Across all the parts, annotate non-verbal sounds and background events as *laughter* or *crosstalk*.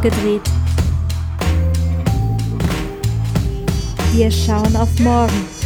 abgedreht. Wir schauen auf morgen.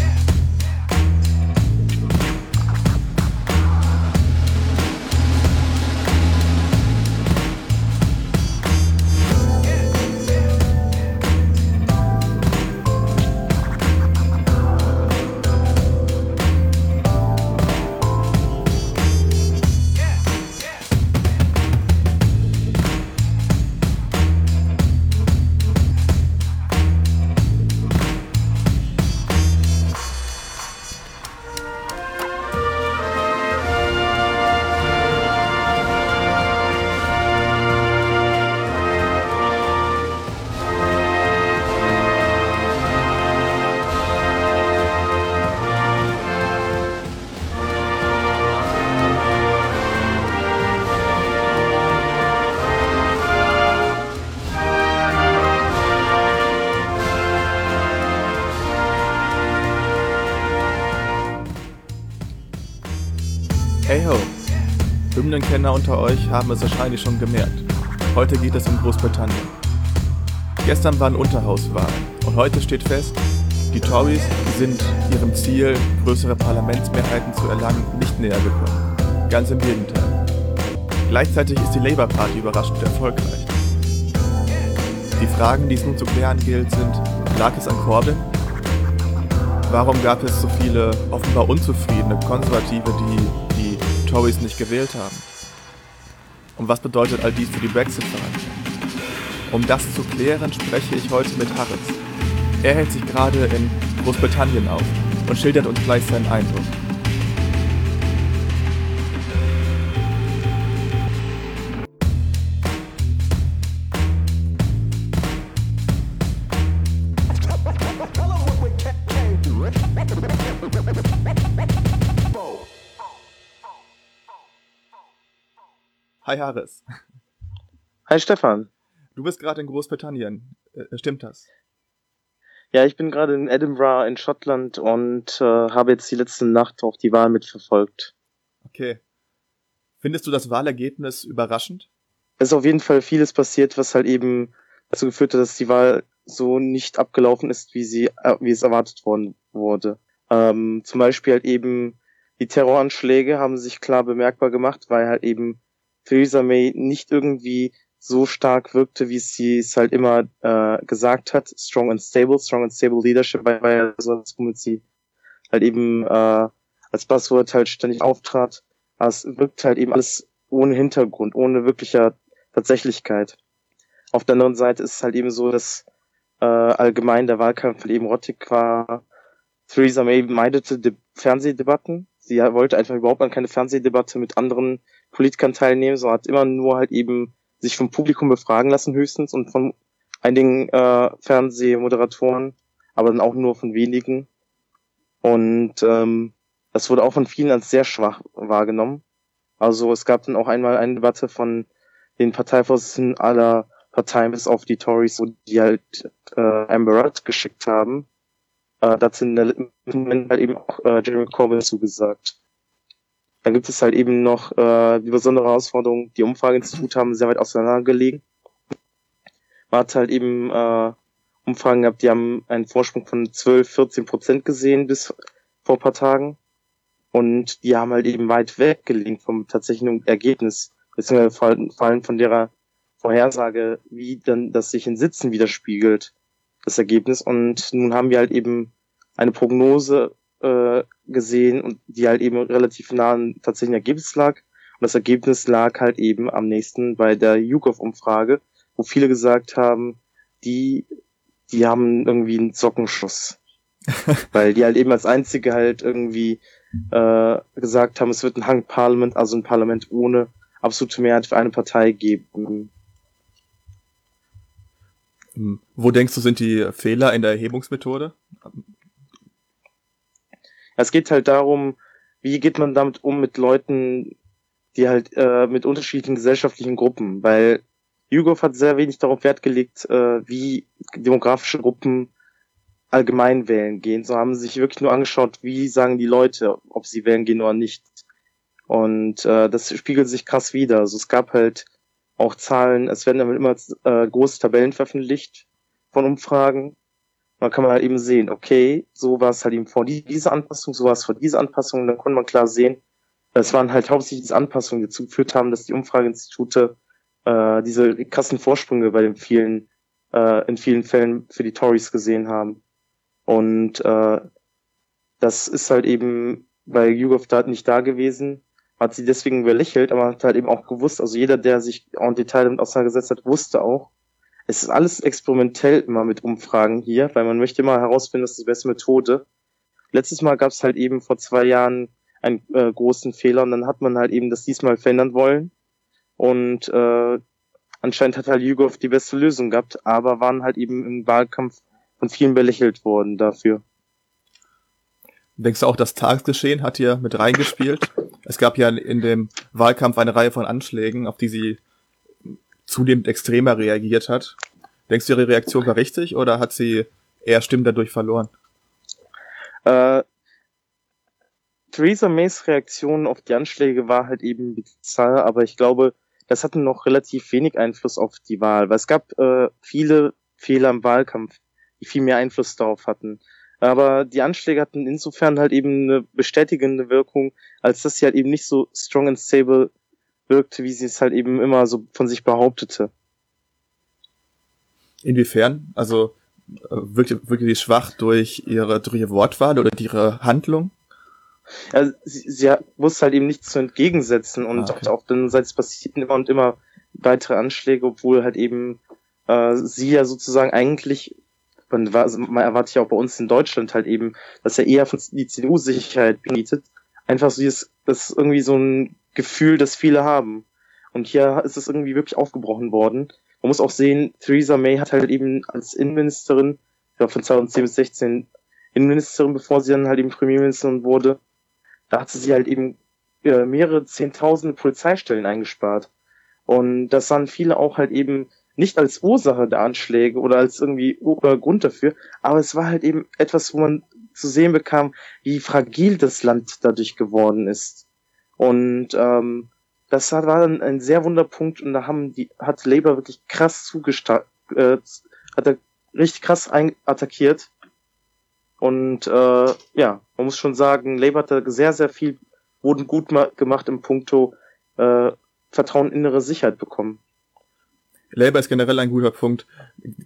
Hymnenkenner unter euch haben es wahrscheinlich schon gemerkt. Heute geht es um Großbritannien. Gestern waren Unterhauswahlen und heute steht fest, die Tories sind ihrem Ziel, größere Parlamentsmehrheiten zu erlangen, nicht näher gekommen. Ganz im Gegenteil. Gleichzeitig ist die Labour Party überraschend erfolgreich. Die Fragen, die es nun zu klären gilt, sind, lag es an Corbyn? Warum gab es so viele offenbar unzufriedene Konservative, die Tories nicht gewählt haben. Und was bedeutet all dies für die Brexit-Verhandlungen? Um das zu klären, spreche ich heute mit Harris. Er hält sich gerade in Großbritannien auf und schildert uns gleich seinen Eindruck. Hi Haris. Hi Stefan. Du bist gerade in Großbritannien. Äh, stimmt das? Ja, ich bin gerade in Edinburgh in Schottland und äh, habe jetzt die letzte Nacht auch die Wahl mitverfolgt. Okay. Findest du das Wahlergebnis überraschend? Es ist auf jeden Fall vieles passiert, was halt eben dazu geführt hat, dass die Wahl so nicht abgelaufen ist, wie sie, äh, wie es erwartet worden wurde. Ähm, zum Beispiel halt eben die Terroranschläge haben sich klar bemerkbar gemacht, weil halt eben Theresa May nicht irgendwie so stark wirkte, wie sie es halt immer äh, gesagt hat. Strong and stable, strong and stable leadership, weil, weil so womit sie halt eben äh, als Buzzword halt ständig auftrat. Es wirkt halt eben alles ohne Hintergrund, ohne wirklicher Tatsächlichkeit. Auf der anderen Seite ist es halt eben so, dass äh, allgemein der Wahlkampf halt eben rottig war. Theresa May meidete die Fernsehdebatten. Sie wollte einfach überhaupt an keine Fernsehdebatte mit anderen Politikern teilnehmen, sondern hat immer nur halt eben sich vom Publikum befragen lassen höchstens und von einigen äh, Fernsehmoderatoren, aber dann auch nur von wenigen. Und ähm, das wurde auch von vielen als sehr schwach wahrgenommen. Also es gab dann auch einmal eine Debatte von den Parteivorsitzenden aller Parteien bis auf die Tories, die halt äh, Amber Rudd geschickt haben. Äh, dazu in der Moment halt eben auch äh, Jeremy Corbyn zugesagt. Dann gibt es halt eben noch äh, die besondere Herausforderung, die Umfrageinstitute haben sehr weit auseinandergelegen. Man hat halt eben äh, Umfragen gehabt, die haben einen Vorsprung von 12, 14 Prozent gesehen bis vor paar Tagen. Und die haben halt eben weit weg gelegen vom tatsächlichen Ergebnis, beziehungsweise vor allem von der Vorhersage, wie dann das sich in Sitzen widerspiegelt, das Ergebnis. Und nun haben wir halt eben eine Prognose äh, gesehen und die halt eben relativ nah an tatsächlichen Ergebnis lag. Und das Ergebnis lag halt eben am nächsten bei der YouGov-Umfrage, wo viele gesagt haben, die, die haben irgendwie einen Sockenschuss. *laughs* Weil die halt eben als einzige halt irgendwie äh, gesagt haben, es wird ein Hang Parliament, also ein Parlament ohne absolute Mehrheit für eine Partei geben. Wo denkst du, sind die Fehler in der Erhebungsmethode? Es geht halt darum, wie geht man damit um mit Leuten, die halt äh, mit unterschiedlichen gesellschaftlichen Gruppen, weil YouGov hat sehr wenig darauf Wert gelegt, äh, wie demografische Gruppen allgemein wählen gehen. So haben sie sich wirklich nur angeschaut, wie sagen die Leute, ob sie wählen gehen oder nicht. Und äh, das spiegelt sich krass wieder. Also es gab halt auch Zahlen, es werden immer äh, große Tabellen veröffentlicht von Umfragen. Man kann man halt eben sehen, okay, so war es halt eben vor dieser Anpassung, so war es vor dieser Anpassung, dann konnte man klar sehen, es waren halt hauptsächlich diese Anpassungen, die dazu geführt haben, dass die Umfrageinstitute äh, diese krassen Vorsprünge bei den vielen, äh, in vielen Fällen für die Tories gesehen haben. Und äh, das ist halt eben bei YouGov da nicht da gewesen, hat sie deswegen belächelt, aber hat halt eben auch gewusst, also jeder, der sich en Detail damit auseinandergesetzt hat, wusste auch, es ist alles experimentell immer mit Umfragen hier, weil man möchte immer herausfinden, das ist die beste Methode. Letztes Mal gab es halt eben vor zwei Jahren einen äh, großen Fehler und dann hat man halt eben das diesmal verändern wollen. Und äh, anscheinend hat halt YouGov die beste Lösung gehabt, aber waren halt eben im Wahlkampf von vielen belächelt worden dafür. Denkst du auch, das Tagesgeschehen hat hier mit reingespielt? Es gab ja in dem Wahlkampf eine Reihe von Anschlägen, auf die sie zunehmend extremer reagiert hat. Denkst du, ihre Reaktion war richtig oder hat sie eher Stimmen dadurch verloren? Äh, Theresa Mays Reaktion auf die Anschläge war halt eben bizarr, aber ich glaube, das hatte noch relativ wenig Einfluss auf die Wahl, weil es gab äh, viele Fehler im Wahlkampf, die viel mehr Einfluss darauf hatten. Aber die Anschläge hatten insofern halt eben eine bestätigende Wirkung, als dass sie halt eben nicht so strong and stable wirkte, wie sie es halt eben immer so von sich behauptete. Inwiefern? Also äh, wirkte, wirkte sie schwach durch ihre, durch ihre Wortwahl oder ihre Handlung? Ja, sie, sie wusste halt eben nichts zu entgegensetzen und ah, okay. auch dann seit es passierten immer und immer weitere Anschläge, obwohl halt eben äh, sie ja sozusagen eigentlich man, war, also man erwartet ja auch bei uns in Deutschland halt eben, dass er eher von die CDU Sicherheit bietet. Einfach so dieses, das ist irgendwie so ein Gefühl, das viele haben. Und hier ist es irgendwie wirklich aufgebrochen worden. Man muss auch sehen, Theresa May hat halt eben als Innenministerin, ja, von 2010 bis 16 Innenministerin, bevor sie dann halt eben Premierministerin wurde, da hat sie halt eben äh, mehrere zehntausende Polizeistellen eingespart. Und das sahen viele auch halt eben nicht als Ursache der Anschläge oder als irgendwie Grund dafür, aber es war halt eben etwas, wo man zu sehen bekam, wie fragil das Land dadurch geworden ist. Und ähm, das war dann ein sehr Wunderpunkt und da haben die, hat Labour wirklich krass zugestartet, äh, hat er richtig krass attackiert. Und äh, ja, man muss schon sagen, Labour hat da sehr, sehr viel wurden gut gemacht im Punkto äh, Vertrauen innere Sicherheit bekommen. Labour ist generell ein guter Punkt.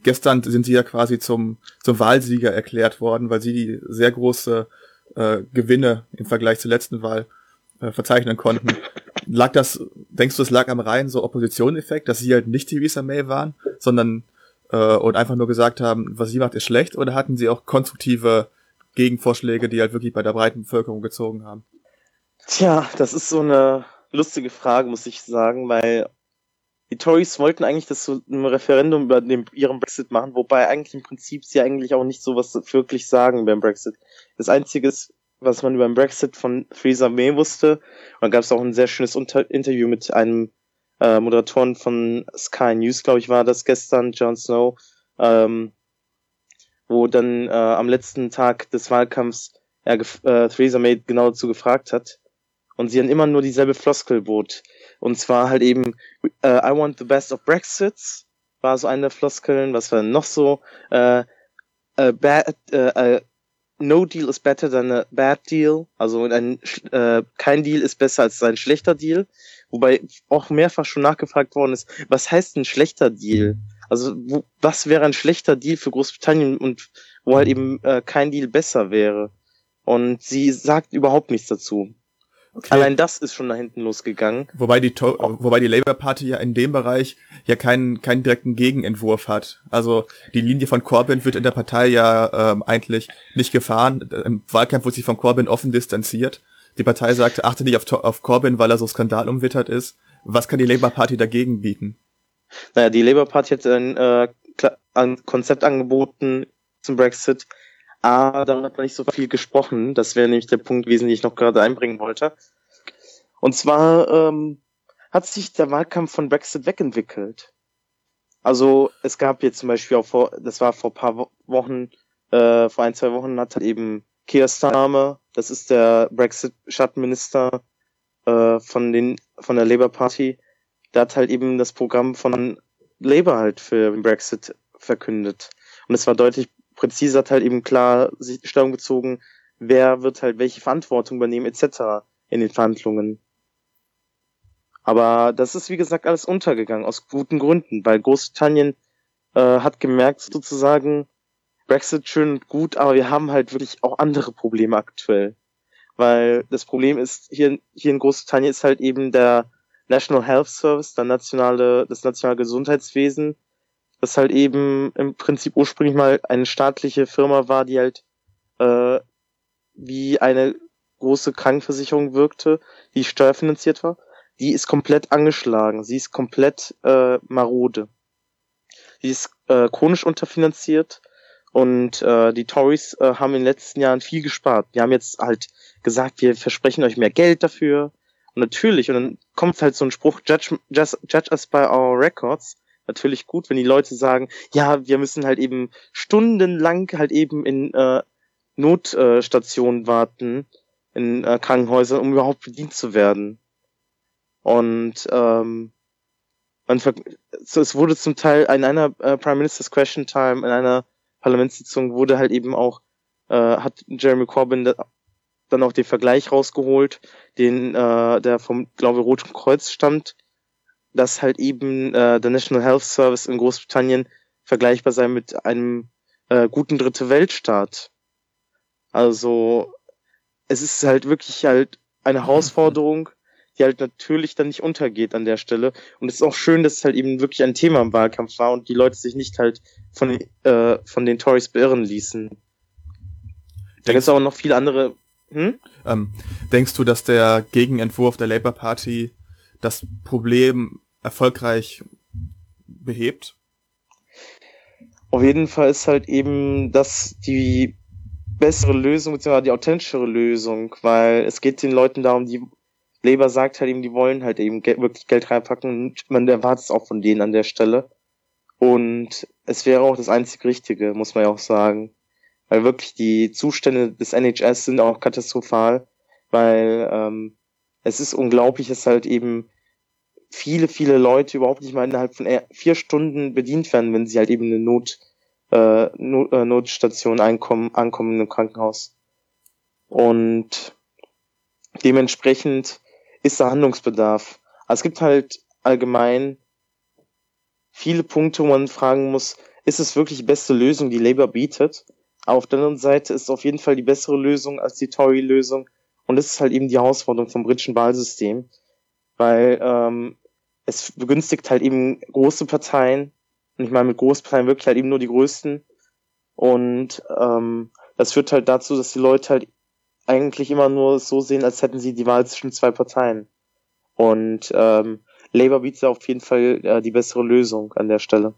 Gestern sind sie ja quasi zum, zum Wahlsieger erklärt worden, weil sie die sehr große äh, Gewinne im Vergleich zur letzten Wahl äh, verzeichnen konnten. Lag das, denkst du, es lag am reinen so Opposition-Effekt, dass sie halt nicht Theresa May waren, sondern äh, und einfach nur gesagt haben, was sie macht, ist schlecht, oder hatten sie auch konstruktive Gegenvorschläge, die halt wirklich bei der breiten Bevölkerung gezogen haben? Tja, das ist so eine lustige Frage, muss ich sagen, weil die Tories wollten eigentlich das so ein Referendum über den, ihren Brexit machen, wobei eigentlich im Prinzip sie eigentlich auch nicht so was wirklich sagen beim Brexit. Das Einzige, was man über den Brexit von Theresa May wusste, und da gab es auch ein sehr schönes Unter Interview mit einem äh, Moderatoren von Sky News, glaube ich, war das gestern, Jon Snow, ähm, wo dann äh, am letzten Tag des Wahlkampfs er äh, Theresa May genau dazu gefragt hat. Und sie dann immer nur dieselbe Floskel bot. Und zwar halt eben, uh, I want the best of Brexits, war so eine der Floskeln, was war noch so, uh, a bad, uh, no deal is better than a bad deal, also ein, uh, kein Deal ist besser als ein schlechter Deal, wobei auch mehrfach schon nachgefragt worden ist, was heißt ein schlechter Deal? Also wo, was wäre ein schlechter Deal für Großbritannien und wo halt eben äh, kein Deal besser wäre? Und sie sagt überhaupt nichts dazu. Okay. Allein das ist schon da hinten losgegangen. Wobei die, to wobei die Labour Party ja in dem Bereich ja keinen, keinen direkten Gegenentwurf hat. Also die Linie von Corbyn wird in der Partei ja ähm, eigentlich nicht gefahren. Im Wahlkampf wurde sich von Corbyn offen distanziert. Die Partei sagte, achte nicht auf, auf Corbyn, weil er so skandalumwittert ist. Was kann die Labour Party dagegen bieten? Naja, die Labour Party hat ein, äh, ein Konzept angeboten zum Brexit, aber darüber hat man nicht so viel gesprochen. Das wäre nämlich der Punkt gewesen, den ich noch gerade einbringen wollte. Und zwar ähm, hat sich der Wahlkampf von Brexit wegentwickelt. Also es gab jetzt zum Beispiel auch vor, das war vor paar Wochen, äh, vor ein, zwei Wochen hat halt eben Keir Starmer, das ist der Brexit-Schattenminister äh, von den von der Labour Party, der hat halt eben das Programm von Labour halt für Brexit verkündet. Und es war deutlich präziser, hat halt eben klar sich Stellung bezogen, wer wird halt welche Verantwortung übernehmen etc. in den Verhandlungen. Aber das ist wie gesagt alles untergegangen aus guten Gründen, weil Großbritannien äh, hat gemerkt sozusagen, Brexit schön und gut, aber wir haben halt wirklich auch andere Probleme aktuell. Weil das Problem ist, hier, hier in Großbritannien ist halt eben der National Health Service, der nationale, das nationale Gesundheitswesen, das halt eben im Prinzip ursprünglich mal eine staatliche Firma war, die halt äh, wie eine große Krankenversicherung wirkte, die steuerfinanziert war, die ist komplett angeschlagen, sie ist komplett äh, marode. Sie ist äh, chronisch unterfinanziert und äh, die Tories äh, haben in den letzten Jahren viel gespart. Die haben jetzt halt gesagt, wir versprechen euch mehr Geld dafür. Und natürlich, und dann kommt halt so ein Spruch, judge, just, judge us by our records. Natürlich gut, wenn die Leute sagen, ja, wir müssen halt eben stundenlang halt eben in äh, Notstationen warten, in äh, Krankenhäusern, um überhaupt bedient zu werden. Und ähm, man so, es wurde zum Teil in einer äh, Prime Minister's Question Time, in einer Parlamentssitzung wurde halt eben auch, äh, hat Jeremy Corbyn da, dann auch den Vergleich rausgeholt, den äh, der vom, glaube Roten Kreuz stammt, dass halt eben äh, der National Health Service in Großbritannien vergleichbar sei mit einem äh, guten dritte Weltstaat. Also es ist halt wirklich halt eine Herausforderung, die halt natürlich dann nicht untergeht an der Stelle. Und es ist auch schön, dass es halt eben wirklich ein Thema im Wahlkampf war und die Leute sich nicht halt von, äh, von den Tories beirren ließen. Da gibt es auch noch viele andere. Hm? Ähm, denkst du, dass der Gegenentwurf der Labour Party das Problem erfolgreich behebt? Auf jeden Fall ist halt eben das die bessere Lösung, beziehungsweise die authentischere Lösung, weil es geht den Leuten darum, die Labour sagt halt eben, die wollen halt eben Geld, wirklich Geld reinpacken und man erwartet es auch von denen an der Stelle. Und es wäre auch das einzig Richtige, muss man ja auch sagen. Weil wirklich die Zustände des NHS sind auch katastrophal, weil ähm, es ist unglaublich, dass halt eben viele, viele Leute überhaupt nicht mal innerhalb von vier Stunden bedient werden, wenn sie halt eben eine Not, äh, Not, äh, Notstation einkommen, ankommen im Krankenhaus. Und dementsprechend ist da Handlungsbedarf. Also es gibt halt allgemein viele Punkte, wo man fragen muss, ist es wirklich die beste Lösung, die Labour bietet? Aber auf der anderen Seite ist es auf jeden Fall die bessere Lösung als die Tory-Lösung. Und das ist halt eben die Herausforderung vom britischen Wahlsystem. Weil ähm, es begünstigt halt eben große Parteien. Und ich meine mit großen Parteien wirklich halt eben nur die größten. Und ähm, das führt halt dazu, dass die Leute halt eigentlich immer nur so sehen, als hätten sie die Wahl zwischen zwei Parteien. Und ähm, Labour bietet auf jeden Fall äh, die bessere Lösung an der Stelle.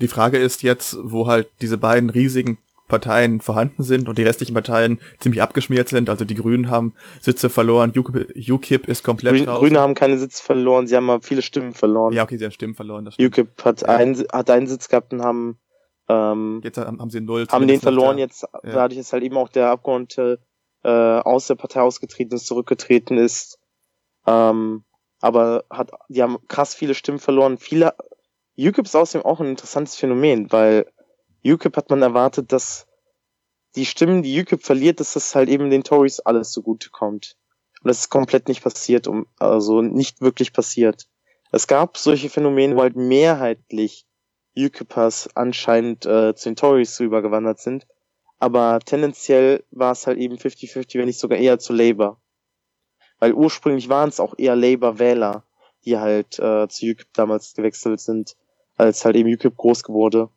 Die Frage ist jetzt, wo halt diese beiden riesigen Parteien vorhanden sind und die restlichen Parteien ziemlich abgeschmiert sind. Also die Grünen haben Sitze verloren, UKIP, ist komplett Grün, Grüne haben keine Sitze verloren, sie haben aber viele Stimmen verloren. Ja, okay, sie haben Stimmen verloren. Das UKIP hat, ja. einen, hat einen Sitz gehabt und haben ähm, jetzt haben sie null. Haben den verloren, der, jetzt ja. dadurch ist halt eben auch der Abgeordnete äh, aus der Partei ausgetreten ist, zurückgetreten ist. Ähm, aber hat, die haben krass viele Stimmen verloren. Viele, UKIP ist außerdem auch ein interessantes Phänomen, weil UKIP hat man erwartet, dass die Stimmen, die UKIP verliert, dass das halt eben den Tories alles zugute kommt. Und das ist komplett nicht passiert, um, also nicht wirklich passiert. Es gab solche Phänomene, wo halt mehrheitlich UKIPers anscheinend äh, zu den Tories rübergewandert sind. Aber tendenziell war es halt eben 50-50, wenn nicht sogar eher zu Labour. Weil ursprünglich waren es auch eher Labour-Wähler, die halt äh, zu UKIP damals gewechselt sind, als halt eben UKIP groß wurde.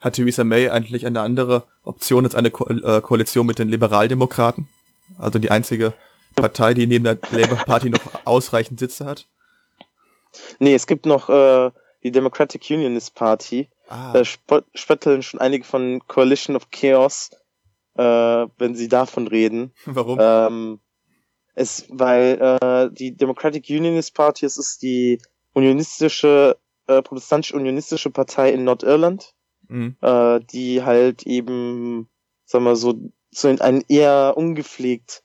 Hat Theresa May eigentlich eine andere Option als eine Ko äh, Koalition mit den Liberaldemokraten? Also die einzige Partei, die neben der Labour Party noch ausreichend Sitze hat? Nee, es gibt noch äh, die Democratic Unionist Party. Ah. Da spötteln schon einige von Coalition of Chaos, äh, wenn sie davon reden. *laughs* Warum? Ähm, es, weil äh, die Democratic Unionist Party, es ist die unionistische, äh, protestantisch-unionistische Partei in Nordirland, mhm. äh, die halt eben, sagen wir so, so in einen eher ungepflegt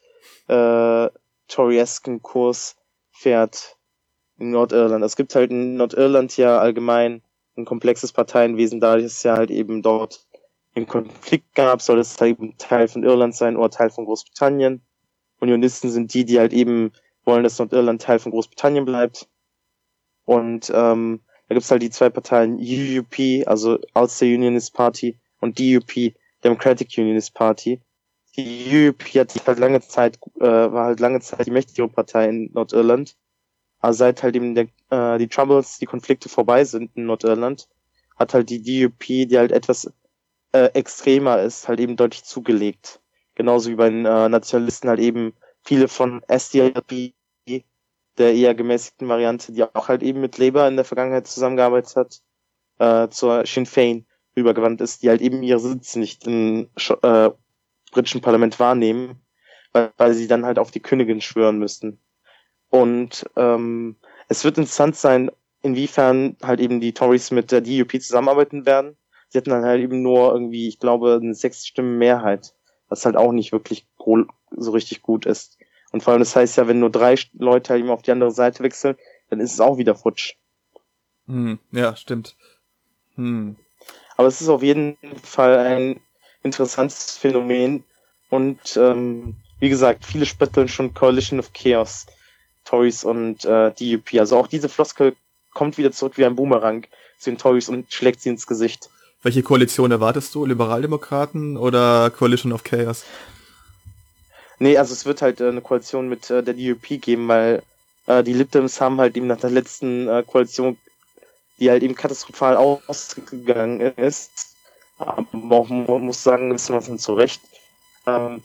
äh, Toryesken Kurs fährt in Nordirland. Es gibt halt in Nordirland ja allgemein ein komplexes Parteienwesen, da es ja halt eben dort einen Konflikt gab, soll es halt eben Teil von Irland sein oder Teil von Großbritannien. Unionisten sind die, die halt eben wollen, dass Nordirland Teil von Großbritannien bleibt. Und ähm, da gibt's halt die zwei Parteien UUP, also Ulster Unionist Party, und DUP, Democratic Unionist Party. Die UUP hat halt lange Zeit, äh, war halt lange Zeit die mächtige Partei in Nordirland. Aber seit halt eben der, äh, die Troubles, die Konflikte vorbei sind in Nordirland, hat halt die DUP, die halt etwas äh, extremer ist, halt eben deutlich zugelegt. Genauso wie bei den äh, Nationalisten halt eben viele von SDLP, der eher gemäßigten Variante, die auch halt eben mit Labour in der Vergangenheit zusammengearbeitet hat, äh, zur Sinn Fein übergewandt ist, die halt eben ihre Sitze nicht im äh, britischen Parlament wahrnehmen, weil, weil sie dann halt auf die Königin schwören müssten. Und ähm, es wird interessant sein, inwiefern halt eben die Tories mit der DUP zusammenarbeiten werden. Sie hatten dann halt eben nur irgendwie, ich glaube, eine sechs Stimmen Mehrheit, was halt auch nicht wirklich so richtig gut ist. Und vor allem, das heißt ja, wenn nur drei Leute halt eben auf die andere Seite wechseln, dann ist es auch wieder futsch. Hm, ja, stimmt. Hm. Aber es ist auf jeden Fall ein interessantes Phänomen. Und ähm, wie gesagt, viele spötteln schon Coalition of Chaos, Tories und äh, DUP. Also auch diese Floskel kommt wieder zurück wie ein Boomerang zu den Tories und schlägt sie ins Gesicht. Welche Koalition erwartest du? Liberaldemokraten oder Coalition of Chaos? Nee, also es wird halt äh, eine Koalition mit äh, der DUP geben, weil äh, die Lib haben halt eben nach der letzten äh, Koalition, die halt eben katastrophal ausgegangen ist, aber man muss sagen, ist man zu Recht. Ähm,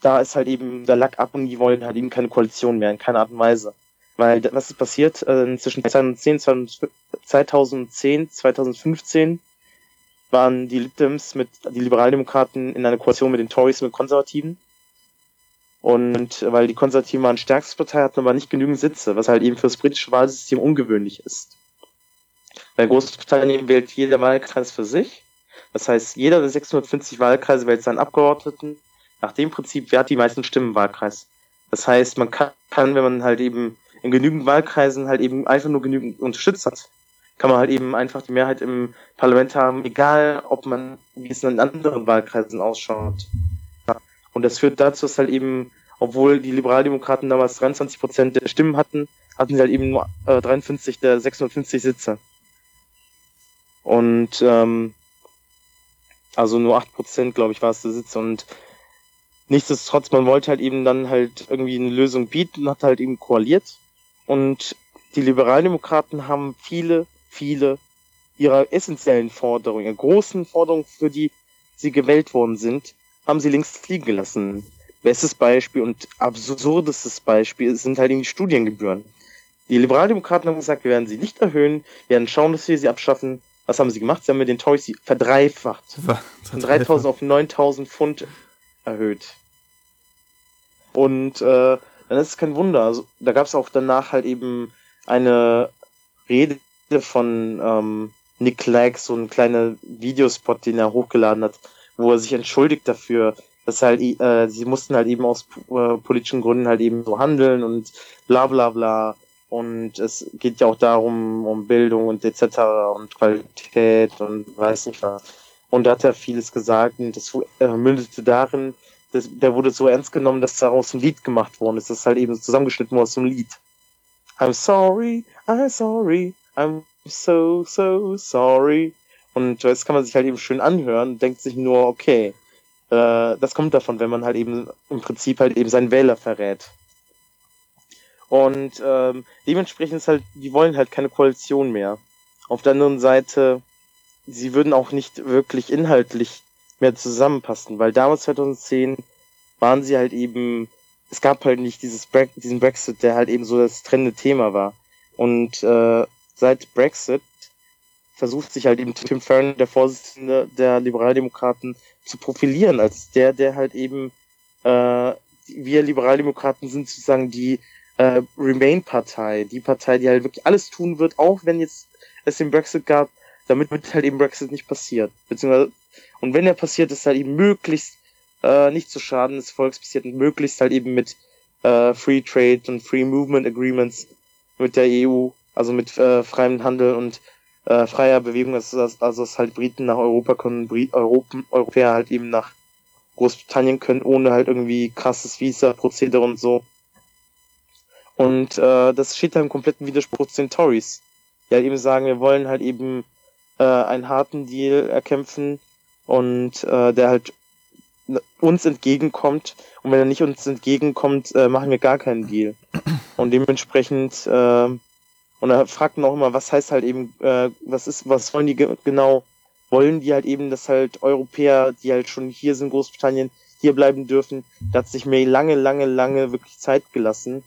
da ist halt eben der Lack ab und die wollen halt eben keine Koalition mehr, in keiner Art und Weise. Weil was ist passiert äh, zwischen 2010, 2010, 2015 waren die Libdems mit die Liberaldemokraten in einer Koalition mit den Tories mit Konservativen und weil die Konservativen waren stärkste Partei, hatten aber nicht genügend Sitze, was halt eben für das britische Wahlsystem ungewöhnlich ist. Bei Großbritannien wählt jeder Wahlkreis für sich. Das heißt, jeder der 650 Wahlkreise wählt seinen Abgeordneten. Nach dem Prinzip, wer hat die meisten Stimmen im Wahlkreis. Das heißt, man kann, wenn man halt eben in genügend Wahlkreisen halt eben einfach nur genügend Unterstützer hat, kann man halt eben einfach die Mehrheit im Parlament haben, egal ob man, wie es in anderen Wahlkreisen ausschaut. Und das führt dazu, dass halt eben, obwohl die Liberaldemokraten damals 23 Prozent der Stimmen hatten, hatten sie halt eben nur äh, 53 der 650 Sitze. Und ähm, also nur 8 Prozent, glaube ich, war es der Sitz. Und nichtsdestotrotz, man wollte halt eben dann halt irgendwie eine Lösung bieten hat halt eben koaliert. Und die Liberaldemokraten haben viele, viele ihrer essentiellen Forderungen, ihrer großen Forderungen, für die sie gewählt worden sind, haben sie links liegen gelassen. Bestes Beispiel und absurdestes Beispiel sind halt eben die Studiengebühren. Die Liberaldemokraten haben gesagt, wir werden sie nicht erhöhen, wir werden schauen, dass wir sie abschaffen. Was haben sie gemacht? Sie haben mit den Toys verdreifacht. Von 3000 auf 9000 Pfund erhöht. Und äh, dann ist es kein Wunder. Also, da gab es auch danach halt eben eine Rede von ähm, Nick Clegg, so ein kleiner Videospot, den er hochgeladen hat, wo er sich entschuldigt dafür, dass halt, äh, sie mussten halt eben aus äh, politischen Gründen halt eben so handeln und bla bla bla. Und es geht ja auch darum, um Bildung und etc. und Qualität und weiß nicht was. Und da hat er vieles gesagt und das äh, mündete darin, dass, der wurde so ernst genommen, dass daraus ein Lied gemacht worden ist. Das ist halt eben zusammengeschnitten worden aus einem Lied. I'm sorry, I'm sorry, I'm so, so sorry. Und das kann man sich halt eben schön anhören und denkt sich nur, okay, äh, das kommt davon, wenn man halt eben im Prinzip halt eben seinen Wähler verrät. Und ähm, dementsprechend ist halt, die wollen halt keine Koalition mehr. Auf der anderen Seite, sie würden auch nicht wirklich inhaltlich mehr zusammenpassen, weil damals 2010 waren sie halt eben, es gab halt nicht dieses Bre diesen Brexit, der halt eben so das trennende Thema war. Und äh, seit Brexit versucht sich halt eben Tim Farron, der Vorsitzende der Liberaldemokraten, zu profilieren als der, der halt eben, äh, wir Liberaldemokraten sind sozusagen die äh, Remain-Partei, die Partei, die halt wirklich alles tun wird, auch wenn jetzt es den Brexit gab, damit halt eben Brexit nicht passiert. Beziehungsweise, und wenn er passiert, ist halt eben möglichst äh, nicht zu Schaden des Volks passiert und möglichst halt eben mit äh, Free Trade und Free Movement Agreements mit der EU, also mit äh, freiem Handel und äh, freier Bewegung, dass, dass, also dass halt Briten nach Europa können, Brit Europen, Europäer halt eben nach Großbritannien können, ohne halt irgendwie krasses Visa-Prozedere und so. Und äh, das steht da im kompletten Widerspruch zu den Tories, die halt eben sagen, wir wollen halt eben äh, einen harten Deal erkämpfen und äh, der halt uns entgegenkommt und wenn er nicht uns entgegenkommt, äh, machen wir gar keinen Deal. Und dementsprechend äh, und er fragt man auch immer, was heißt halt eben, äh, was ist, was wollen die ge genau? Wollen die halt eben, dass halt Europäer, die halt schon hier sind, Großbritannien, hier bleiben dürfen? Da hat sich May lange, lange, lange wirklich Zeit gelassen.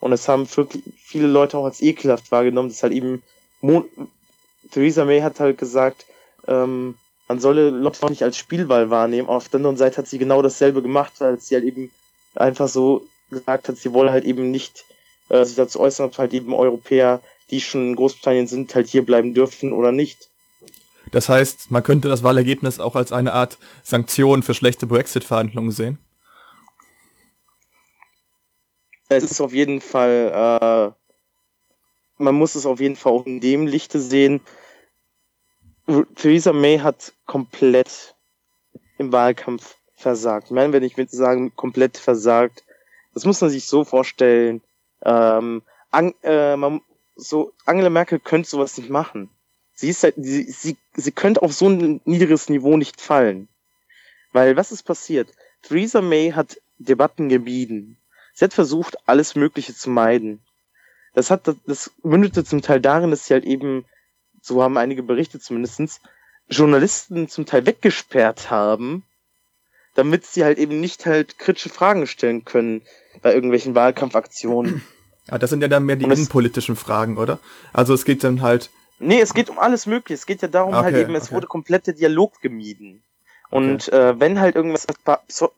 Und es haben wirklich viele Leute auch als ekelhaft wahrgenommen, dass halt eben Mo Theresa May hat halt gesagt, ähm, man solle auch nicht als Spielball wahrnehmen. Auf der anderen Seite hat sie genau dasselbe gemacht, als sie halt eben einfach so gesagt hat, sie wolle halt eben nicht äh, sich dazu äußern, ob halt eben Europäer, die schon in Großbritannien sind, halt hier bleiben dürfen oder nicht. Das heißt, man könnte das Wahlergebnis auch als eine Art Sanktion für schlechte Brexit-Verhandlungen sehen? Es ist auf jeden Fall, äh, man muss es auf jeden Fall auch in dem Lichte sehen. Theresa May hat komplett im Wahlkampf versagt. Nein, wenn ich würde sagen, komplett versagt. Das muss man sich so vorstellen. Ähm, Ang äh, man, so Angela Merkel könnte sowas nicht machen. Sie ist halt, sie, sie, sie könnte auf so ein niedriges Niveau nicht fallen. Weil was ist passiert? Theresa May hat Debatten gebieden. Sie hat versucht, alles Mögliche zu meiden. Das hat, das mündete zum Teil darin, dass sie halt eben, so haben einige Berichte zumindestens, Journalisten zum Teil weggesperrt haben, damit sie halt eben nicht halt kritische Fragen stellen können bei irgendwelchen Wahlkampfaktionen. *clears throat* Ja, das sind ja dann mehr die innenpolitischen Fragen, oder? Also es geht dann halt. Nee, es geht um alles Mögliche. Es geht ja darum halt okay, halt eben, es okay. wurde komplette Dialog gemieden. Und okay. äh, wenn halt irgendwas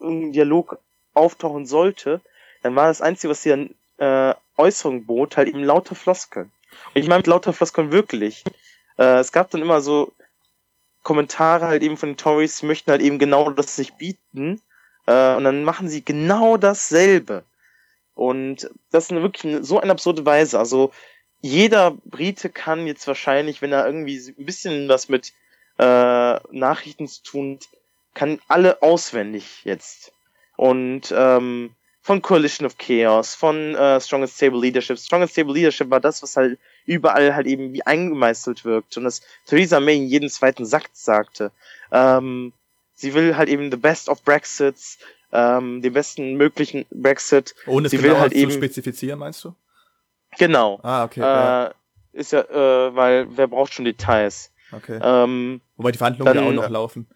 irgendein Dialog auftauchen sollte, dann war das Einzige, was sie an äh, Äußerung bot, halt eben lauter Floskeln. Und ich meine mit lauter Floskeln wirklich. Äh, es gab dann immer so Kommentare halt eben von den Tories, sie möchten halt eben genau das sich bieten. Äh, und dann machen sie genau dasselbe. Und das ist wirklich so eine absurde Weise. Also jeder Brite kann jetzt wahrscheinlich, wenn er irgendwie ein bisschen was mit äh, Nachrichten zu tun hat, kann alle auswendig jetzt. Und ähm, von Coalition of Chaos, von äh, Strong and Stable Leadership. Strong and Stable Leadership war das, was halt überall halt eben wie eingemeißelt wirkt und das Theresa May in jedem zweiten Satz sagte. Ähm, sie will halt eben the best of Brexits, ähm, den besten möglichen Brexit. Ohne es sie genau will halt zu eben, spezifizieren, meinst du? Genau. Ah, okay. Äh, ja. Ist ja, äh, weil wer braucht schon Details? Okay. Ähm, Wobei die Verhandlungen dann, ja auch noch laufen.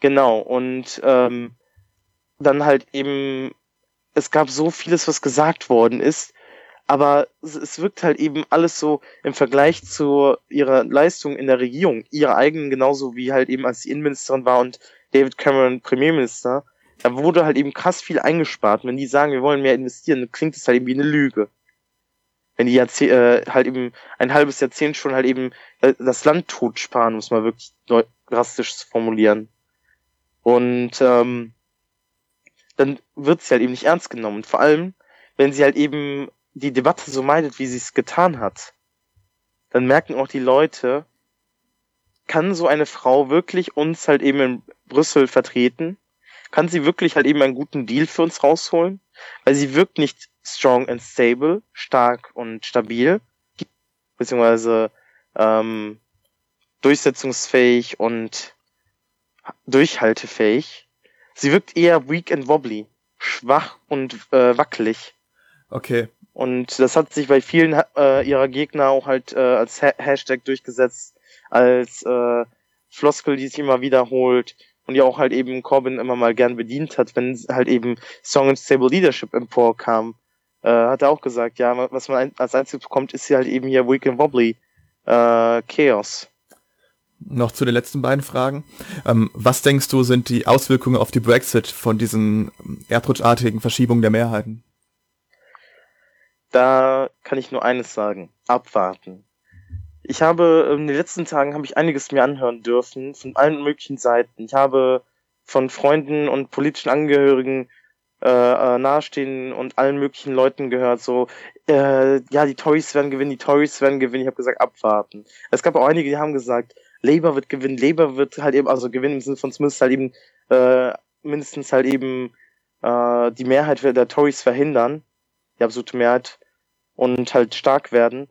Genau, und ähm, dann halt eben es gab so vieles, was gesagt worden ist, aber es wirkt halt eben alles so im Vergleich zu ihrer Leistung in der Regierung, ihrer eigenen genauso wie halt eben als sie Innenministerin war und David Cameron Premierminister, da wurde halt eben krass viel eingespart. Wenn die sagen, wir wollen mehr investieren, klingt es halt eben wie eine Lüge. Wenn die Jahrzeh äh, halt eben ein halbes Jahrzehnt schon halt eben äh, das Land totsparen, muss man wirklich drastisch formulieren. Und ähm, dann wird sie halt eben nicht ernst genommen. vor allem, wenn sie halt eben die Debatte so meidet, wie sie es getan hat, dann merken auch die Leute, kann so eine Frau wirklich uns halt eben in Brüssel vertreten? Kann sie wirklich halt eben einen guten Deal für uns rausholen? Weil sie wirkt nicht strong and stable, stark und stabil, beziehungsweise ähm, durchsetzungsfähig und durchhaltefähig. Sie wirkt eher weak and wobbly, schwach und äh, wackelig. Okay. Und das hat sich bei vielen äh, ihrer Gegner auch halt äh, als ha Hashtag durchgesetzt, als äh, Floskel, die sich immer wiederholt und die auch halt eben Corbyn immer mal gern bedient hat, wenn halt eben Song and Stable Leadership emporkam. Äh, hat er auch gesagt, ja, was man als einziges bekommt, ist hier halt eben hier Weak and Wobbly äh, Chaos noch zu den letzten beiden Fragen. Ähm, was denkst du, sind die Auswirkungen auf die Brexit von diesen erdrutschartigen Verschiebungen der Mehrheiten? Da kann ich nur eines sagen. Abwarten. Ich habe in den letzten Tagen habe ich einiges mir anhören dürfen von allen möglichen Seiten. Ich habe von Freunden und politischen Angehörigen äh, äh, nahestehen und allen möglichen Leuten gehört, so, äh, ja, die Tories werden gewinnen, die Tories werden gewinnen. Ich habe gesagt, abwarten. Es gab auch einige, die haben gesagt, Labour wird gewinnen, Labour wird halt eben, also gewinnen im Sinne von zumindest halt eben, äh, mindestens halt eben äh, die Mehrheit der Tories verhindern, die absolute Mehrheit, und halt stark werden.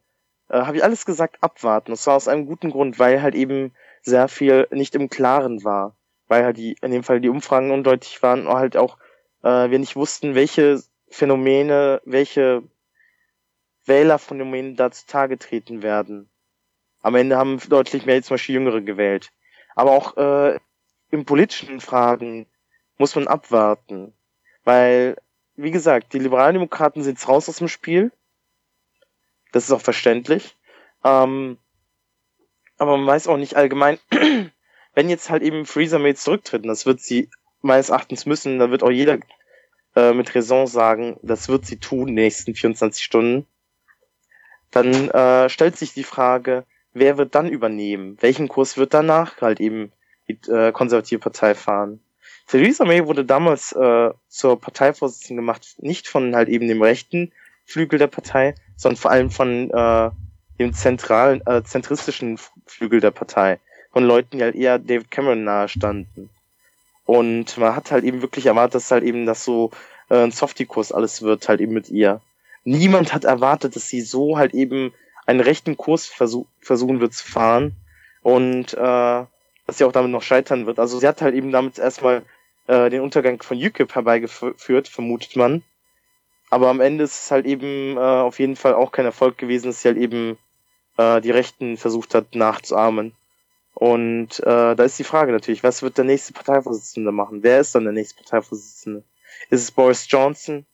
Äh, habe ich alles gesagt, abwarten. Das war aus einem guten Grund, weil halt eben sehr viel nicht im Klaren war. Weil halt die, in dem Fall die Umfragen undeutlich waren und halt auch äh, wir nicht wussten, welche Phänomene, welche Wählerphänomene da zutage treten werden. Am Ende haben deutlich mehr zum Beispiel Jüngere gewählt. Aber auch äh, in politischen Fragen muss man abwarten. Weil, wie gesagt, die Liberaldemokraten sind jetzt raus aus dem Spiel. Das ist auch verständlich. Ähm, aber man weiß auch nicht allgemein, *clears throat* wenn jetzt halt eben Freezer May zurücktritt, und das wird sie meines Erachtens müssen, da wird auch jeder äh, mit Raison sagen, das wird sie tun, in den nächsten 24 Stunden. Dann äh, stellt sich die Frage, wer wird dann übernehmen? Welchen Kurs wird danach halt eben die äh, konservative Partei fahren? Theresa May wurde damals äh, zur Parteivorsitzenden gemacht, nicht von halt eben dem rechten Flügel der Partei, sondern vor allem von äh, dem zentralen, äh, zentristischen Flügel der Partei. Von Leuten, die halt eher David Cameron nahe standen. Und man hat halt eben wirklich erwartet, dass halt eben das so äh, ein Softie-Kurs alles wird, halt eben mit ihr. Niemand hat erwartet, dass sie so halt eben einen rechten Kurs versuch, versuchen wird zu fahren und äh, dass sie auch damit noch scheitern wird. Also sie hat halt eben damit erstmal äh, den Untergang von UKIP herbeigeführt, vermutet man. Aber am Ende ist es halt eben äh, auf jeden Fall auch kein Erfolg gewesen, dass sie halt eben äh, die Rechten versucht hat nachzuahmen. Und äh, da ist die Frage natürlich, was wird der nächste Parteivorsitzende machen? Wer ist dann der nächste Parteivorsitzende? Ist es Boris Johnson,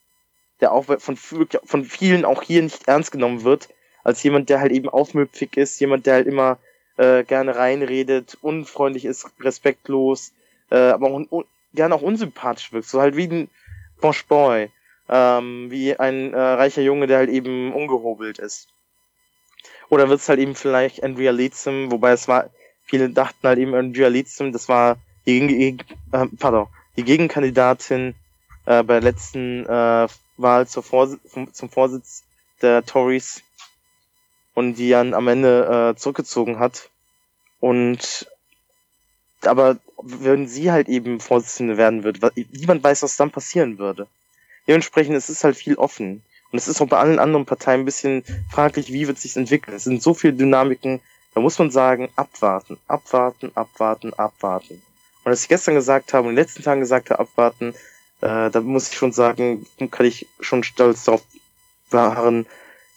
der auch von, von vielen auch hier nicht ernst genommen wird, als jemand, der halt eben aufmüpfig ist, jemand, der halt immer äh, gerne reinredet, unfreundlich ist, respektlos, äh, aber auch un gerne auch unsympathisch wirkt, so halt wie ein Bosch Boy, ähm, wie ein äh, reicher Junge, der halt eben ungehobelt ist. Oder wird es halt eben vielleicht Andrea Leadsom, wobei es war Viele dachten halt eben Andrea Leadsom, das war die, Gegen äh, pardon, die Gegenkandidatin äh, bei der letzten äh, Wahl zur Vors zum Vorsitz der Tories und die dann am Ende äh, zurückgezogen hat. Und aber wenn sie halt eben Vorsitzende werden wird, niemand weiß, was dann passieren würde. Dementsprechend es ist halt viel offen. Und es ist auch bei allen anderen Parteien ein bisschen fraglich, wie wird sich entwickeln. Es sind so viele Dynamiken, da muss man sagen, abwarten, abwarten, abwarten, abwarten. Und als ich gestern gesagt habe und in den letzten Tagen gesagt habe, abwarten, äh, da muss ich schon sagen, kann ich schon stolz darauf beharren,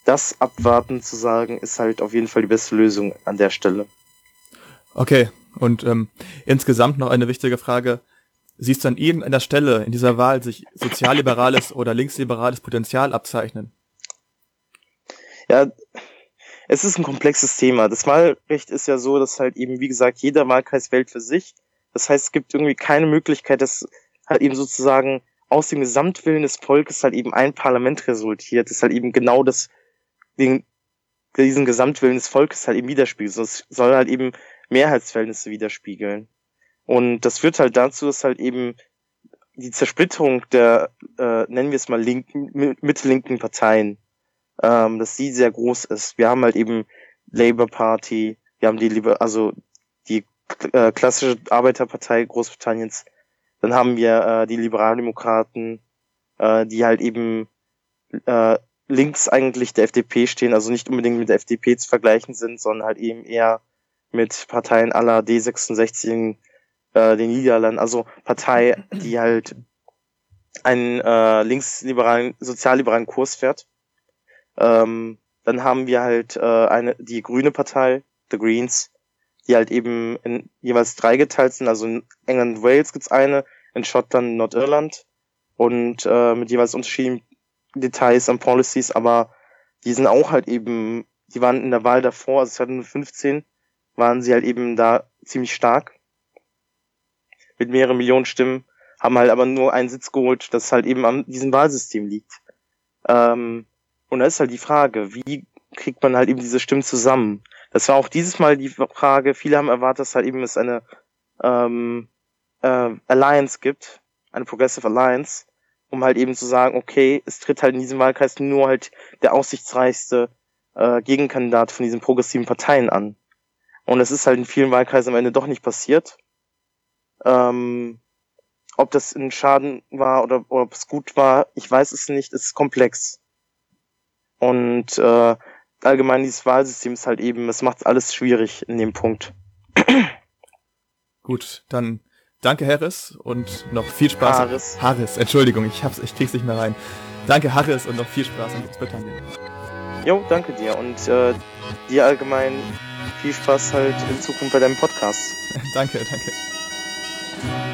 das Abwarten zu sagen, ist halt auf jeden Fall die beste Lösung an der Stelle. Okay, und ähm, insgesamt noch eine wichtige Frage. Siehst du an irgendeiner Stelle in dieser Wahl sich sozialliberales oder linksliberales Potenzial abzeichnen? Ja, es ist ein komplexes Thema. Das Wahlrecht ist ja so, dass halt eben, wie gesagt, jeder Wahlkreis wählt für sich. Das heißt, es gibt irgendwie keine Möglichkeit, dass halt eben sozusagen aus dem Gesamtwillen des Volkes halt eben ein Parlament resultiert, das halt eben genau das, den, diesen Gesamtwillen des Volkes halt eben widerspiegelt. Es soll halt eben Mehrheitsverhältnisse widerspiegeln. Und das führt halt dazu, dass halt eben die Zersplitterung der, äh, nennen wir es mal linken, mittellinken Parteien ähm, dass sie sehr groß ist. Wir haben halt eben Labour Party, wir haben die liebe, also die äh, klassische Arbeiterpartei Großbritanniens, dann haben wir äh, die Liberaldemokraten, äh, die halt eben äh, links eigentlich der FDP stehen, also nicht unbedingt mit der FDP zu vergleichen sind, sondern halt eben eher mit Parteien aller D66 in äh, den Niederlanden, also Partei, die halt einen äh, linksliberalen, sozialliberalen Kurs fährt. Ähm, dann haben wir halt äh, eine die grüne Partei, The Greens, die halt eben in jeweils drei geteilt sind. Also in England und Wales gibt's eine, in Schottland, Nordirland und äh, mit jeweils unterschiedlichen Details und Policies, aber die sind auch halt eben, die waren in der Wahl davor, also 2015, waren sie halt eben da ziemlich stark mit mehreren Millionen Stimmen, haben halt aber nur einen Sitz geholt, das halt eben an diesem Wahlsystem liegt. Ähm, und da ist halt die Frage, wie kriegt man halt eben diese Stimmen zusammen? Das war auch dieses Mal die Frage, viele haben erwartet, dass halt eben es eine ähm, äh, Alliance gibt, eine Progressive Alliance, um halt eben zu sagen, okay, es tritt halt in diesem Wahlkreis nur halt der aussichtsreichste äh, Gegenkandidat von diesen progressiven Parteien an. Und es ist halt in vielen Wahlkreisen am Ende doch nicht passiert. Ähm, ob das ein Schaden war oder, oder ob es gut war, ich weiß es nicht, es ist komplex. Und äh, allgemein dieses Wahlsystem ist halt eben, es macht alles schwierig in dem Punkt. Gut, dann danke Harris und noch viel Spaß. Harris. Harris, Entschuldigung, ich hab's, ich krieg's nicht mehr rein. Danke Harris und noch viel Spaß in Großbritannien. Jo, danke dir und äh, dir allgemein viel Spaß halt in Zukunft bei deinem Podcast. *laughs* danke, danke. Bye.